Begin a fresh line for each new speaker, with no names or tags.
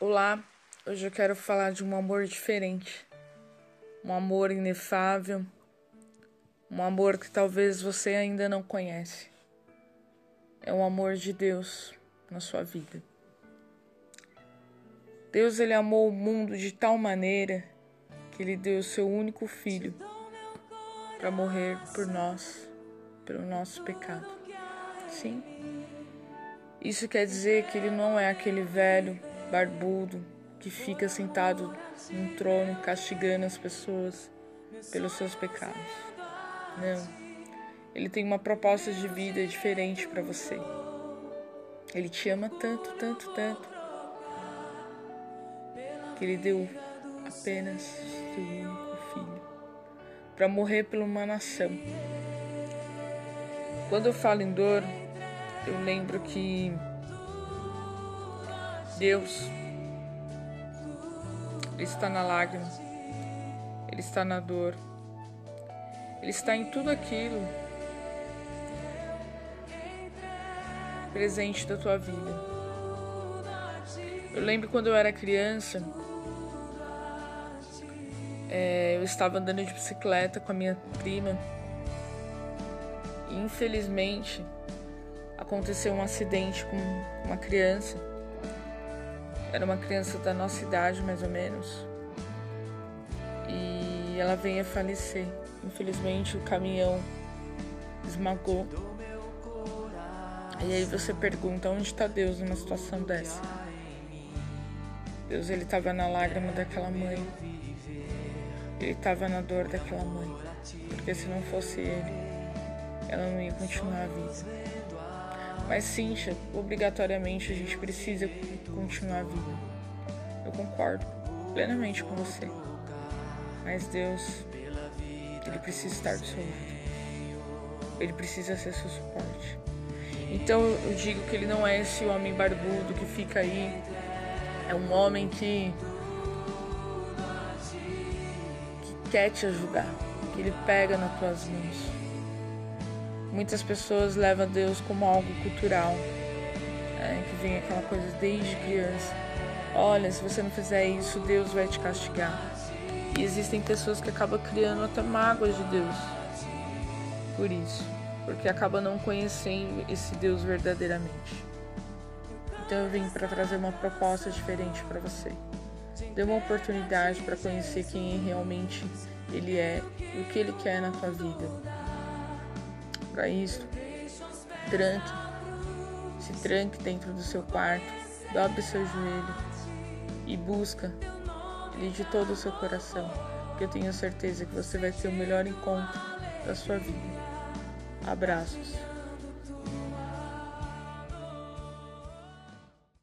Olá, hoje eu quero falar de um amor diferente, um amor inefável, um amor que talvez você ainda não conhece. É o amor de Deus na sua vida. Deus ele amou o mundo de tal maneira que ele deu o seu único filho para morrer por nós, pelo nosso pecado. Sim. Isso quer dizer que ele não é aquele velho barbudo que fica sentado num trono castigando as pessoas pelos seus pecados. Não. Ele tem uma proposta de vida diferente para você. Ele te ama tanto, tanto, tanto que ele deu apenas seu único filho para morrer por uma nação. Quando eu falo em dor, eu lembro que Deus ele está na lágrima, ele está na dor, ele está em tudo aquilo presente da tua vida. Eu lembro quando eu era criança, é, eu estava andando de bicicleta com a minha prima e infelizmente aconteceu um acidente com uma criança era uma criança da nossa idade, mais ou menos. E ela veio a falecer. Infelizmente, o caminhão esmagou. E aí você pergunta onde está Deus numa situação dessa? Deus ele estava na lágrima daquela mãe. Ele estava na dor daquela mãe. Porque se não fosse ele, ela não ia continuar a vida. Mas Cíntia, obrigatoriamente a gente precisa continuar vivo. Eu concordo plenamente com você. Mas Deus, Ele precisa estar do seu lado. Ele precisa ser seu suporte. Então eu digo que ele não é esse homem barbudo que fica aí. É um homem que, que quer te ajudar, que ele pega nas tuas mãos Muitas pessoas levam Deus como algo cultural, é, que vem aquela coisa desde criança. Olha, se você não fizer isso, Deus vai te castigar. E existem pessoas que acabam criando até mágoas de Deus por isso, porque acabam não conhecendo esse Deus verdadeiramente. Então eu vim para trazer uma proposta diferente para você. Dê uma oportunidade para conhecer quem realmente Ele é e o que Ele quer na tua vida para isso, tranque, se tranque dentro do seu quarto, dobre seu joelho. E busca ele de todo o seu coração, que eu tenho certeza que você vai ter o melhor encontro da sua vida. Abraços.